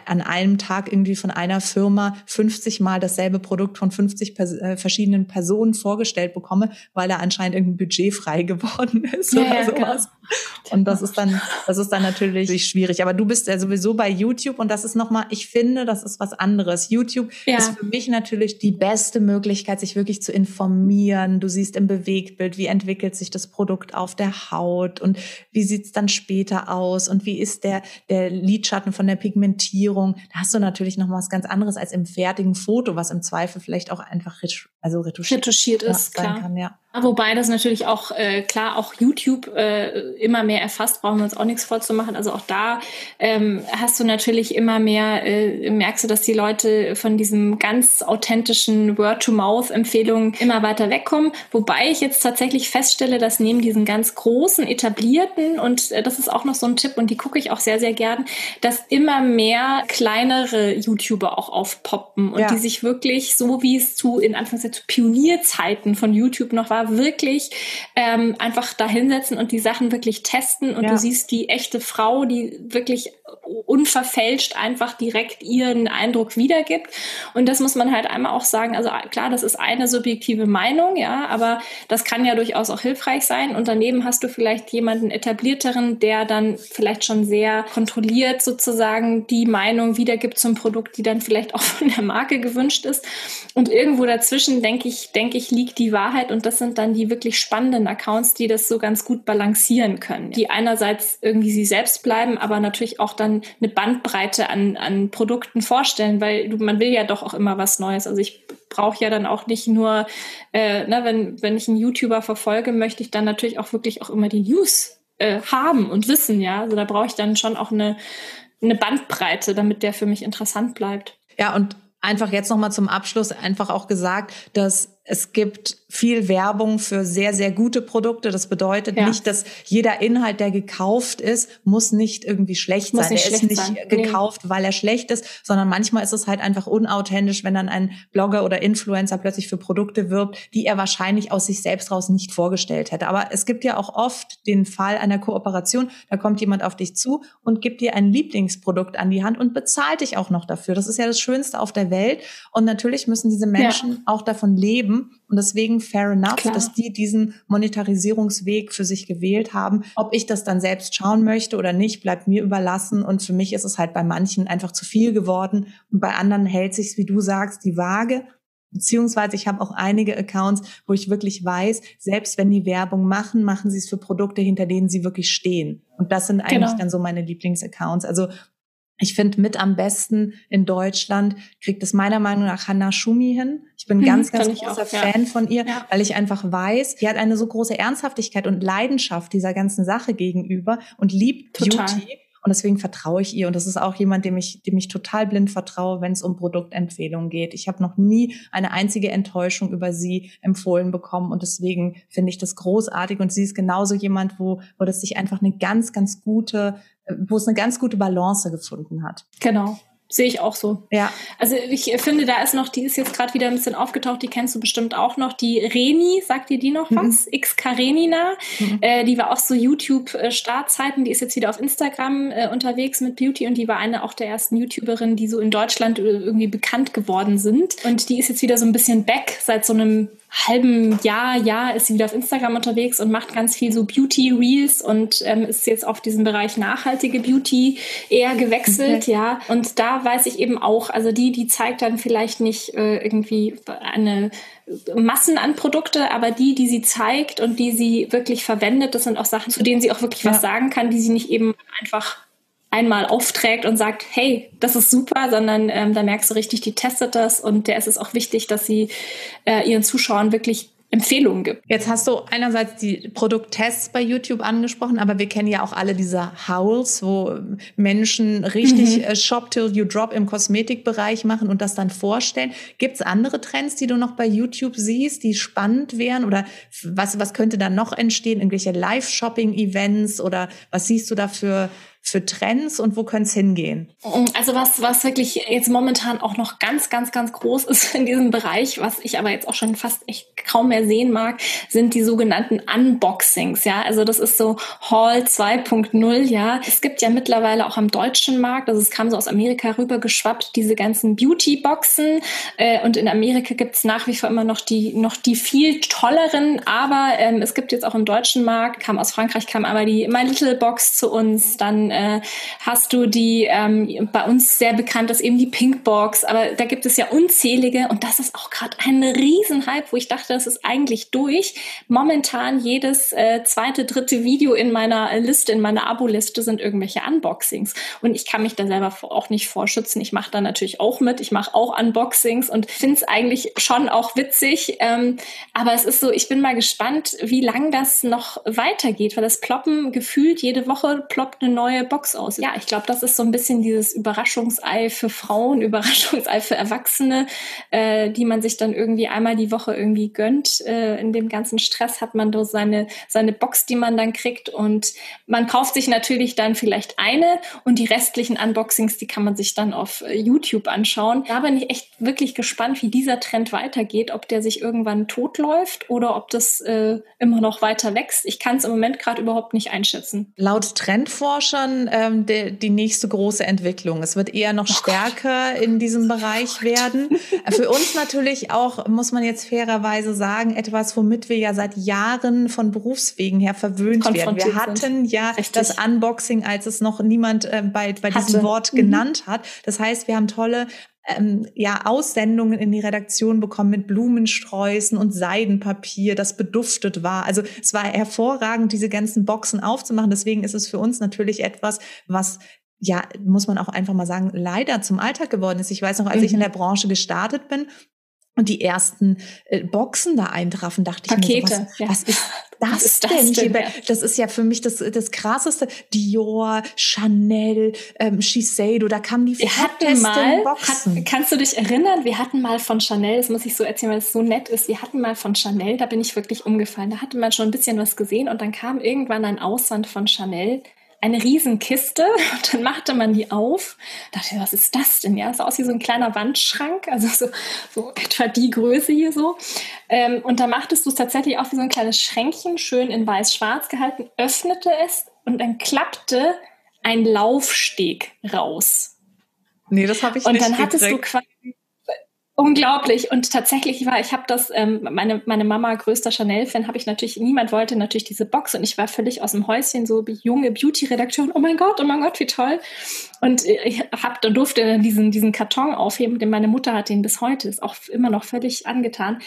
an einem Tag irgendwie von einer Firma 50 Mal dasselbe Produkt von 50 Pers äh, verschiedenen Personen vorgestellt bekomme, weil da anscheinend irgendein Budget frei [laughs] geworden ist ja, oder ja, sowas. Genau. Und das ist dann, das ist dann natürlich schwierig. Aber du bist ja sowieso bei YouTube und das ist nochmal, ich finde, das ist was anderes. YouTube ja. ist für mich natürlich die beste Möglichkeit, sich wirklich zu informieren. Du siehst im Bewegtbild, wie entwickelt sich das Produkt auf der Haut und wie sieht's dann später aus und wie ist der, der Lidschatten von der Pigmentierung. Da hast du natürlich noch was ganz anderes als im fertigen Foto, was im Zweifel vielleicht auch einfach also retuschiert, retuschiert ist, ja, klar. Kann, ja. Wobei das natürlich auch, äh, klar, auch YouTube äh, immer mehr erfasst, brauchen wir uns auch nichts vorzumachen. Also auch da ähm, hast du natürlich immer mehr, äh, merkst du, dass die Leute von diesem ganz authentischen Word-to-Mouth-Empfehlungen immer weiter wegkommen. Wobei ich jetzt tatsächlich feststelle, dass neben diesen ganz großen, etablierten, und äh, das ist auch noch so ein Tipp, und die gucke ich auch sehr, sehr gern, dass immer mehr kleinere YouTuber auch aufpoppen und ja. die sich wirklich, so wie es zu, in Anführungszeichen, zu Pionierzeiten von YouTube noch war, wirklich ähm, einfach da hinsetzen und die Sachen wirklich testen und ja. du siehst die echte Frau, die wirklich unverfälscht einfach direkt ihren Eindruck wiedergibt. Und das muss man halt einmal auch sagen. Also klar, das ist eine subjektive Meinung, ja, aber das kann ja durchaus auch hilfreich sein. Und daneben hast du vielleicht jemanden etablierteren, der dann vielleicht schon sehr kontrolliert sozusagen die Meinung wiedergibt zum Produkt, die dann vielleicht auch [laughs] von der Marke gewünscht ist. Und irgendwo dazwischen, denke ich, denke ich, liegt die Wahrheit. Und das sind dann die wirklich spannenden Accounts, die das so ganz gut balancieren können. Die einerseits irgendwie sie selbst bleiben, aber natürlich auch dann eine Bandbreite an, an Produkten vorstellen, weil du, man will ja doch auch immer was Neues. Also ich brauche ja dann auch nicht nur, äh, ne, wenn, wenn ich einen YouTuber verfolge, möchte ich dann natürlich auch wirklich auch immer die News äh, haben und wissen, ja. Also da brauche ich dann schon auch eine, eine Bandbreite, damit der für mich interessant bleibt. Ja, und einfach jetzt nochmal zum Abschluss einfach auch gesagt, dass es gibt viel Werbung für sehr, sehr gute Produkte. Das bedeutet ja. nicht, dass jeder Inhalt, der gekauft ist, muss nicht irgendwie schlecht muss sein. er ist nicht sein. gekauft, nee. weil er schlecht ist, sondern manchmal ist es halt einfach unauthentisch, wenn dann ein Blogger oder Influencer plötzlich für Produkte wirbt, die er wahrscheinlich aus sich selbst raus nicht vorgestellt hätte. Aber es gibt ja auch oft den Fall einer Kooperation, da kommt jemand auf dich zu und gibt dir ein Lieblingsprodukt an die Hand und bezahlt dich auch noch dafür. Das ist ja das Schönste auf der Welt. Und natürlich müssen diese Menschen ja. auch davon leben, und deswegen fair enough, Klar. dass die diesen Monetarisierungsweg für sich gewählt haben. Ob ich das dann selbst schauen möchte oder nicht, bleibt mir überlassen. Und für mich ist es halt bei manchen einfach zu viel geworden. Und bei anderen hält sich's, wie du sagst, die Waage. Beziehungsweise ich habe auch einige Accounts, wo ich wirklich weiß, selbst wenn die Werbung machen, machen sie es für Produkte, hinter denen sie wirklich stehen. Und das sind eigentlich genau. dann so meine Lieblingsaccounts. Also ich finde mit am besten in Deutschland kriegt es meiner Meinung nach Hannah Schumi hin. Ich bin mhm, ganz, ganz großer auch, Fan ja. von ihr, ja. weil ich einfach weiß, die hat eine so große Ernsthaftigkeit und Leidenschaft dieser ganzen Sache gegenüber und liebt Total. Beauty. Und deswegen vertraue ich ihr. Und das ist auch jemand, dem ich, dem ich total blind vertraue, wenn es um Produktempfehlungen geht. Ich habe noch nie eine einzige Enttäuschung über sie empfohlen bekommen. Und deswegen finde ich das großartig. Und sie ist genauso jemand, wo, wo das sich einfach eine ganz, ganz gute wo es eine ganz gute Balance gefunden hat. Genau. Sehe ich auch so. Ja. Also ich finde, da ist noch, die ist jetzt gerade wieder ein bisschen aufgetaucht, die kennst du bestimmt auch noch, die Reni, sagt dir die noch was? Mhm. X Karenina. Mhm. Äh, die war auch so YouTube-Startzeiten, die ist jetzt wieder auf Instagram äh, unterwegs mit Beauty und die war eine auch der ersten YouTuberinnen, die so in Deutschland irgendwie bekannt geworden sind. Und die ist jetzt wieder so ein bisschen back seit so einem halben Jahr, Jahr ist sie wieder auf Instagram unterwegs und macht ganz viel so Beauty Reels und ähm, ist jetzt auf diesen Bereich nachhaltige Beauty eher gewechselt, okay. ja. Und da weiß ich eben auch, also die, die zeigt dann vielleicht nicht äh, irgendwie eine Massen an Produkte, aber die, die sie zeigt und die sie wirklich verwendet, das sind auch Sachen, zu denen sie auch wirklich ja. was sagen kann, die sie nicht eben einfach einmal aufträgt und sagt, hey, das ist super, sondern ähm, da merkst du richtig, die testet das und der ist es auch wichtig, dass sie äh, ihren Zuschauern wirklich Empfehlungen gibt. Jetzt hast du einerseits die Produkttests bei YouTube angesprochen, aber wir kennen ja auch alle diese Howls, wo Menschen richtig mhm. Äh, Shop till you drop im Kosmetikbereich machen und das dann vorstellen. Gibt es andere Trends, die du noch bei YouTube siehst, die spannend wären? Oder was, was könnte da noch entstehen? Irgendwelche Live-Shopping-Events oder was siehst du da für für Trends und wo könnte es hingehen? Also was, was wirklich jetzt momentan auch noch ganz, ganz, ganz groß ist in diesem Bereich, was ich aber jetzt auch schon fast echt kaum mehr sehen mag, sind die sogenannten Unboxings. Ja, also das ist so Hall 2.0. Ja, es gibt ja mittlerweile auch am deutschen Markt, also es kam so aus Amerika rüber geschwappt, diese ganzen Beauty-Boxen. Äh, und in Amerika gibt es nach wie vor immer noch die, noch die viel tolleren, aber ähm, es gibt jetzt auch im deutschen Markt, kam aus Frankreich, kam aber die My Little Box zu uns, dann äh, hast du die ähm, bei uns sehr bekannt ist eben die Pinkbox, aber da gibt es ja unzählige und das ist auch gerade ein Riesenhype, wo ich dachte, das ist eigentlich durch. Momentan jedes äh, zweite, dritte Video in meiner Liste, in meiner Abo-Liste sind irgendwelche Unboxings und ich kann mich da selber auch nicht vorschützen. Ich mache da natürlich auch mit, ich mache auch Unboxings und finde es eigentlich schon auch witzig, ähm, aber es ist so, ich bin mal gespannt, wie lang das noch weitergeht, weil das ploppen gefühlt jede Woche ploppt eine neue neue Box aus. Ja, ich glaube, das ist so ein bisschen dieses Überraschungsei für Frauen, [laughs] Überraschungsei für Erwachsene, äh, die man sich dann irgendwie einmal die Woche irgendwie gönnt. Äh, in dem ganzen Stress hat man da seine, seine Box, die man dann kriegt und man kauft sich natürlich dann vielleicht eine und die restlichen Unboxings, die kann man sich dann auf äh, YouTube anschauen. Da bin ich echt wirklich gespannt, wie dieser Trend weitergeht, ob der sich irgendwann totläuft oder ob das äh, immer noch weiter wächst. Ich kann es im Moment gerade überhaupt nicht einschätzen. Laut Trendforschern dann ähm, de, die nächste große Entwicklung. Es wird eher noch oh stärker Gott. in diesem Bereich oh werden. Für uns natürlich auch, muss man jetzt fairerweise sagen, etwas, womit wir ja seit Jahren von Berufswegen her verwöhnt werden. Wir hatten ja Richtig. das Unboxing, als es noch niemand äh, bei, bei diesem Wort mhm. genannt hat. Das heißt, wir haben tolle ähm, ja, Aussendungen in die Redaktion bekommen mit Blumensträußen und Seidenpapier, das beduftet war. Also es war hervorragend, diese ganzen Boxen aufzumachen. Deswegen ist es für uns natürlich etwas, was ja, muss man auch einfach mal sagen, leider zum Alltag geworden ist. Ich weiß noch, als mhm. ich in mhm. der Branche gestartet bin, und die ersten äh, Boxen da eintrafen, dachte Pakete, ich mir, so, was, ja. was ist das, was ist das denn? denn? Das ist ja für mich das, das krasseste. Dior, Chanel, ähm, Shiseido, da kamen die wir hatten mal, Boxen. Hat, kannst du dich erinnern, wir hatten mal von Chanel, das muss ich so erzählen, weil es so nett ist, wir hatten mal von Chanel, da bin ich wirklich umgefallen, da hatte man schon ein bisschen was gesehen und dann kam irgendwann ein Aussand von Chanel eine Riesenkiste und [laughs] dann machte man die auf. Dachte, was ist das denn? Ja, es sah aus wie so ein kleiner Wandschrank, also so, so etwa die Größe hier so. Ähm, und da machtest du es tatsächlich auch wie so ein kleines Schränkchen, schön in weiß-schwarz gehalten, öffnete es und dann klappte ein Laufsteg raus. Nee, das habe ich und nicht Und dann hattest gekriegt. du quasi Unglaublich. Und tatsächlich war, ich habe das, ähm, meine, meine Mama, größter Chanel-Fan, habe ich natürlich, niemand wollte natürlich diese Box und ich war völlig aus dem Häuschen, so junge Beauty-Redaktion, oh mein Gott, oh mein Gott, wie toll. Und ich hab, dann durfte diesen, diesen Karton aufheben, denn meine Mutter hat den bis heute, ist auch immer noch völlig angetan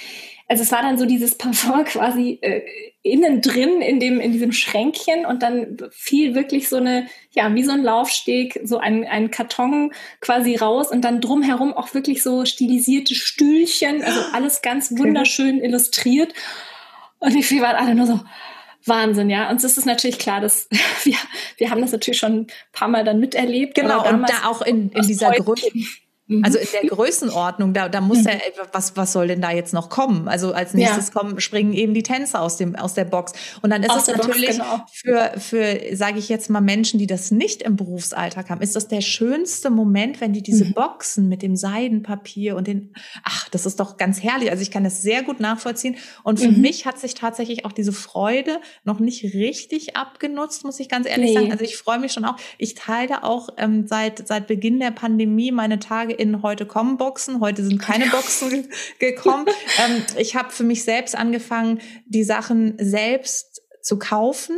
also es war dann so dieses Parfum [laughs] quasi äh, innen drin in dem in diesem Schränkchen und dann fiel wirklich so eine ja wie so ein Laufsteg so ein, ein Karton quasi raus und dann drumherum auch wirklich so stilisierte Stühlchen also [gasps] alles ganz wunderschön illustriert und wir waren alle nur so Wahnsinn, ja. Und es ist natürlich klar, dass [laughs] wir, wir haben das natürlich schon ein paar Mal dann miterlebt. Genau, und da auch in, in dieser [laughs] Größe. Also in der Größenordnung, da, da muss mhm. ja, was, was soll denn da jetzt noch kommen? Also als nächstes ja. kommen, springen eben die Tänzer aus dem, aus der Box. Und dann ist aus es natürlich Box, genau. für, für, sage ich jetzt mal, Menschen, die das nicht im Berufsalltag haben, ist das der schönste Moment, wenn die diese mhm. Boxen mit dem Seidenpapier und den, ach, das ist doch ganz herrlich. Also ich kann das sehr gut nachvollziehen. Und für mhm. mich hat sich tatsächlich auch diese Freude noch nicht richtig abgenutzt, muss ich ganz ehrlich nee. sagen. Also ich freue mich schon auch. Ich teile auch ähm, seit, seit Beginn der Pandemie meine Tage in heute kommen Boxen. Heute sind keine Boxen gekommen. [laughs] ähm, ich habe für mich selbst angefangen, die Sachen selbst zu kaufen,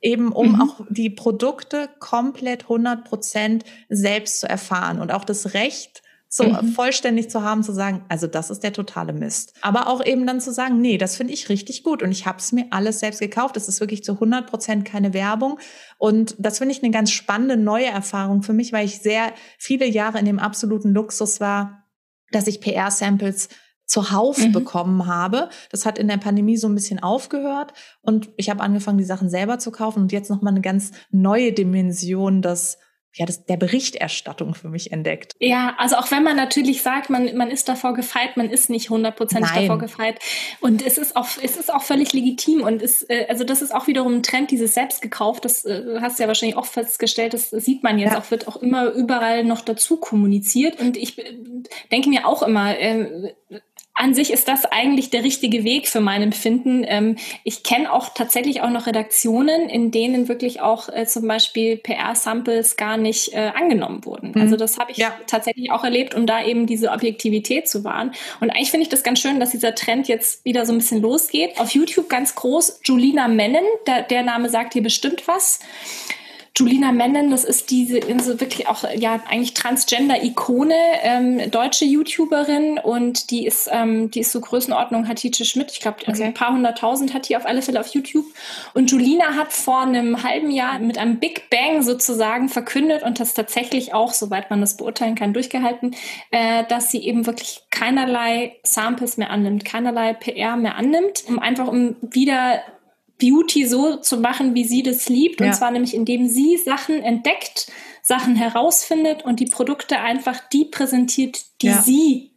eben um mhm. auch die Produkte komplett 100 Prozent selbst zu erfahren und auch das Recht so mhm. vollständig zu haben, zu sagen, also das ist der totale Mist. Aber auch eben dann zu sagen, nee, das finde ich richtig gut und ich habe es mir alles selbst gekauft. Es ist wirklich zu 100 Prozent keine Werbung und das finde ich eine ganz spannende neue Erfahrung für mich, weil ich sehr viele Jahre in dem absoluten Luxus war, dass ich PR-Samples zuhauf mhm. bekommen habe. Das hat in der Pandemie so ein bisschen aufgehört und ich habe angefangen, die Sachen selber zu kaufen und jetzt noch mal eine ganz neue Dimension des ja, das, der Berichterstattung für mich entdeckt. Ja, also auch wenn man natürlich sagt, man, man ist davor gefeit, man ist nicht hundertprozentig davor gefeit. Und es ist auch, es ist auch völlig legitim. Und es, äh, also das ist auch wiederum ein Trend, dieses selbst gekauft. Das äh, hast du ja wahrscheinlich auch festgestellt. Das sieht man jetzt ja. auch, wird auch immer überall noch dazu kommuniziert. Und ich äh, denke mir auch immer, äh, an sich ist das eigentlich der richtige Weg für mein Empfinden. Ähm, ich kenne auch tatsächlich auch noch Redaktionen, in denen wirklich auch äh, zum Beispiel PR-Samples gar nicht äh, angenommen wurden. Mhm. Also das habe ich ja. tatsächlich auch erlebt, um da eben diese Objektivität zu wahren. Und eigentlich finde ich das ganz schön, dass dieser Trend jetzt wieder so ein bisschen losgeht. Auf YouTube ganz groß, Julina Mennen, der, der Name sagt hier bestimmt was. Julina Mennen, das ist diese so wirklich auch ja eigentlich Transgender-Ikone, ähm, deutsche YouTuberin und die ist ähm, die ist so Größenordnung Hatice Schmidt. Ich glaube, also okay. ein paar hunderttausend hat die auf alle Fälle auf YouTube. Und Julina hat vor einem halben Jahr mit einem Big Bang sozusagen verkündet und das tatsächlich auch, soweit man das beurteilen kann, durchgehalten, äh, dass sie eben wirklich keinerlei Samples mehr annimmt, keinerlei PR mehr annimmt, um einfach um wieder Beauty so zu machen, wie sie das liebt. Ja. Und zwar nämlich, indem sie Sachen entdeckt, Sachen herausfindet und die Produkte einfach die präsentiert, die ja. sie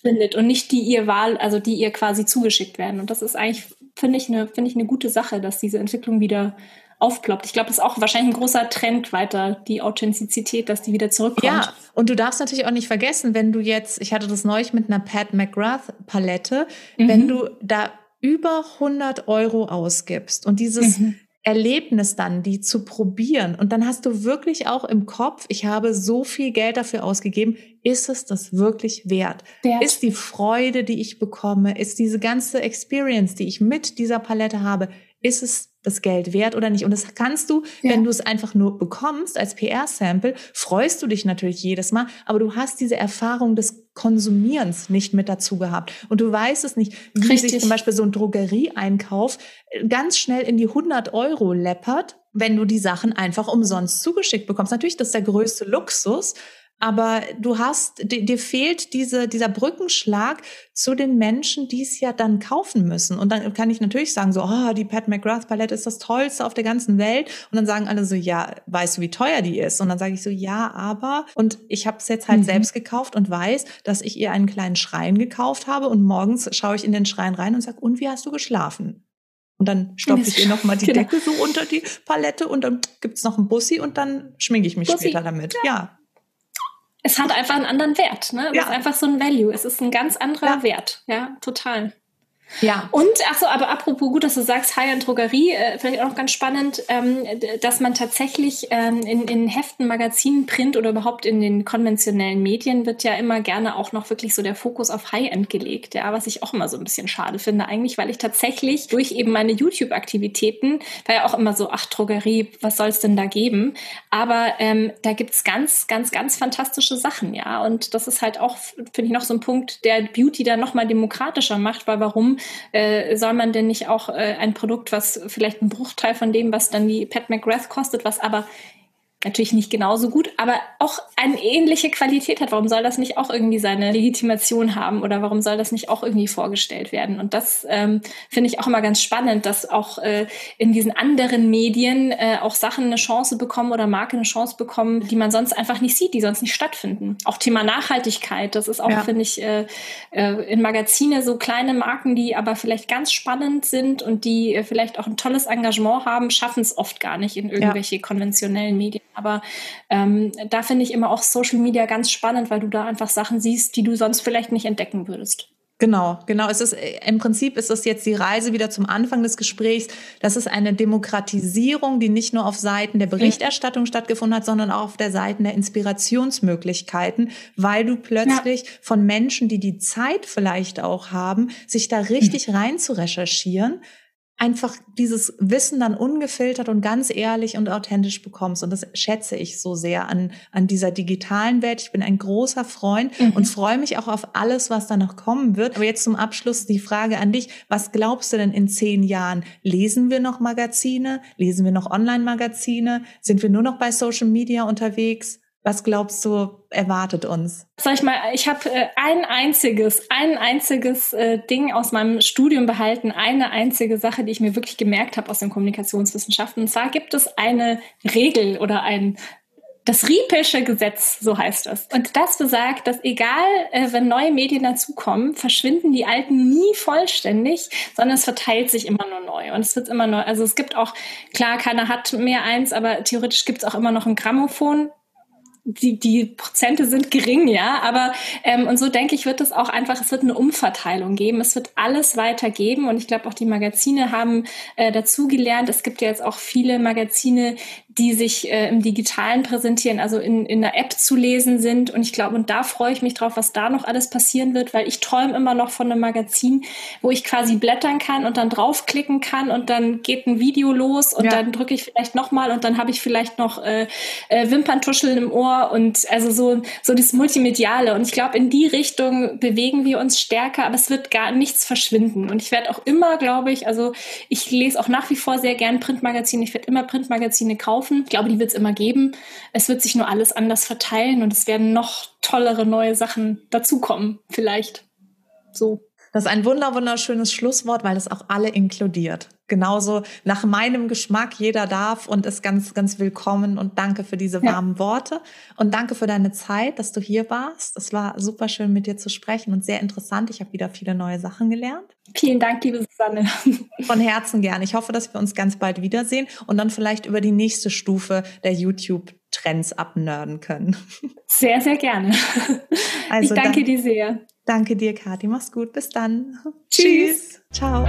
findet und nicht die ihr Wahl, also die ihr quasi zugeschickt werden. Und das ist eigentlich, finde ich, eine, finde ich eine gute Sache, dass diese Entwicklung wieder aufploppt. Ich glaube, das ist auch wahrscheinlich ein großer Trend weiter, die Authentizität, dass die wieder zurückkommt. Ja, und du darfst natürlich auch nicht vergessen, wenn du jetzt, ich hatte das neulich mit einer Pat McGrath Palette, mhm. wenn du da über 100 Euro ausgibst und dieses mhm. Erlebnis dann, die zu probieren. Und dann hast du wirklich auch im Kopf, ich habe so viel Geld dafür ausgegeben, ist es das wirklich wert? wert? Ist die Freude, die ich bekomme, ist diese ganze Experience, die ich mit dieser Palette habe, ist es das Geld wert oder nicht? Und das kannst du, ja. wenn du es einfach nur bekommst als PR-Sample, freust du dich natürlich jedes Mal, aber du hast diese Erfahrung des Konsumierens nicht mit dazu gehabt. Und du weißt es nicht, wie Richtig. sich zum Beispiel so ein Drogerieeinkauf ganz schnell in die 100 Euro läppert, wenn du die Sachen einfach umsonst zugeschickt bekommst. Natürlich, das ist der größte Luxus, aber du hast, dir fehlt diese, dieser Brückenschlag zu den Menschen, die es ja dann kaufen müssen. Und dann kann ich natürlich sagen, so, oh, die Pat McGrath Palette ist das Tollste auf der ganzen Welt. Und dann sagen alle so, ja, weißt du, wie teuer die ist? Und dann sage ich so, ja, aber. Und ich habe es jetzt halt mhm. selbst gekauft und weiß, dass ich ihr einen kleinen Schrein gekauft habe. Und morgens schaue ich in den Schrein rein und sage, und wie hast du geschlafen? Und dann stopfe ich ihr nochmal die genau. Decke so unter die Palette und dann gibt's noch einen Bussi und dann schminke ich mich Bussi. später damit. Ja. ja es hat einfach einen anderen Wert. Ne? Es ja. ist einfach so ein Value. Es ist ein ganz anderer ja. Wert. Ja, total. Ja. Und, ach so, aber apropos gut, dass du sagst, High-End-Drogerie, äh, vielleicht auch noch ganz spannend, ähm, dass man tatsächlich ähm, in, in Heften, Magazinen, Print oder überhaupt in den konventionellen Medien wird ja immer gerne auch noch wirklich so der Fokus auf High-End gelegt, ja, was ich auch immer so ein bisschen schade finde eigentlich, weil ich tatsächlich durch eben meine YouTube-Aktivitäten, war ja auch immer so, ach, Drogerie, was soll es denn da geben? Aber ähm, da gibt's ganz, ganz, ganz fantastische Sachen, ja, und das ist halt auch, finde ich, noch so ein Punkt, der Beauty dann nochmal demokratischer macht, weil warum äh, soll man denn nicht auch äh, ein Produkt, was vielleicht ein Bruchteil von dem, was dann die Pat McGrath kostet, was aber natürlich nicht genauso gut, aber auch eine ähnliche Qualität hat. Warum soll das nicht auch irgendwie seine Legitimation haben oder warum soll das nicht auch irgendwie vorgestellt werden? Und das ähm, finde ich auch immer ganz spannend, dass auch äh, in diesen anderen Medien äh, auch Sachen eine Chance bekommen oder Marken eine Chance bekommen, die man sonst einfach nicht sieht, die sonst nicht stattfinden. Auch Thema Nachhaltigkeit, das ist auch, ja. finde ich, äh, äh, in Magazine so kleine Marken, die aber vielleicht ganz spannend sind und die äh, vielleicht auch ein tolles Engagement haben, schaffen es oft gar nicht in irgendwelche ja. konventionellen Medien. Aber ähm, da finde ich immer auch Social Media ganz spannend, weil du da einfach Sachen siehst, die du sonst vielleicht nicht entdecken würdest. Genau, genau. Es ist im Prinzip ist es jetzt die Reise wieder zum Anfang des Gesprächs. Das ist eine Demokratisierung, die nicht nur auf Seiten der Berichterstattung stattgefunden hat, sondern auch auf der Seiten der Inspirationsmöglichkeiten, weil du plötzlich ja. von Menschen, die die Zeit vielleicht auch haben, sich da richtig mhm. rein zu recherchieren, einfach dieses Wissen dann ungefiltert und ganz ehrlich und authentisch bekommst. Und das schätze ich so sehr an, an dieser digitalen Welt. Ich bin ein großer Freund mhm. und freue mich auch auf alles, was da noch kommen wird. Aber jetzt zum Abschluss die Frage an dich. Was glaubst du denn in zehn Jahren? Lesen wir noch Magazine? Lesen wir noch Online-Magazine? Sind wir nur noch bei Social Media unterwegs? Was glaubst du, erwartet uns? Sag ich mal, ich habe äh, ein einziges, ein einziges äh, Ding aus meinem Studium behalten, eine einzige Sache, die ich mir wirklich gemerkt habe aus den Kommunikationswissenschaften. Und zwar gibt es eine Regel oder ein das Riepelsche Gesetz, so heißt es. Und das besagt, dass egal, äh, wenn neue Medien dazukommen, verschwinden die alten nie vollständig, sondern es verteilt sich immer nur neu. Und es wird immer neu. Also es gibt auch, klar, keiner hat mehr eins, aber theoretisch gibt es auch immer noch ein Grammophon die, die Prozente sind gering, ja, aber ähm, und so denke ich, wird es auch einfach, es wird eine Umverteilung geben, es wird alles weitergeben und ich glaube auch die Magazine haben äh, dazu gelernt. Es gibt ja jetzt auch viele Magazine, die sich äh, im Digitalen präsentieren, also in, in der App zu lesen sind. Und ich glaube, und da freue ich mich drauf, was da noch alles passieren wird, weil ich träume immer noch von einem Magazin, wo ich quasi blättern kann und dann draufklicken kann und dann geht ein Video los und ja. dann drücke ich vielleicht nochmal und dann habe ich vielleicht noch äh, äh, Wimperntuscheln im Ohr und also so, so das Multimediale. Und ich glaube, in die Richtung bewegen wir uns stärker, aber es wird gar nichts verschwinden. Und ich werde auch immer, glaube ich, also ich lese auch nach wie vor sehr gern Printmagazine, ich werde immer Printmagazine kaufen kaufen. Ich glaube, die wird es immer geben. Es wird sich nur alles anders verteilen und es werden noch tollere neue Sachen dazukommen, vielleicht. So. Das ist ein wunder wunderschönes Schlusswort, weil es auch alle inkludiert. Genauso nach meinem Geschmack, jeder darf und ist ganz, ganz willkommen und danke für diese warmen ja. Worte und danke für deine Zeit, dass du hier warst. Es war super schön mit dir zu sprechen und sehr interessant. Ich habe wieder viele neue Sachen gelernt. Vielen Dank, liebe Susanne. [laughs] Von Herzen gern. Ich hoffe, dass wir uns ganz bald wiedersehen und dann vielleicht über die nächste Stufe der YouTube Trends abnörden können. Sehr, sehr gerne. Also ich danke dir sehr. Danke dir, Kathi. Mach's gut. Bis dann. Tschüss. Ciao.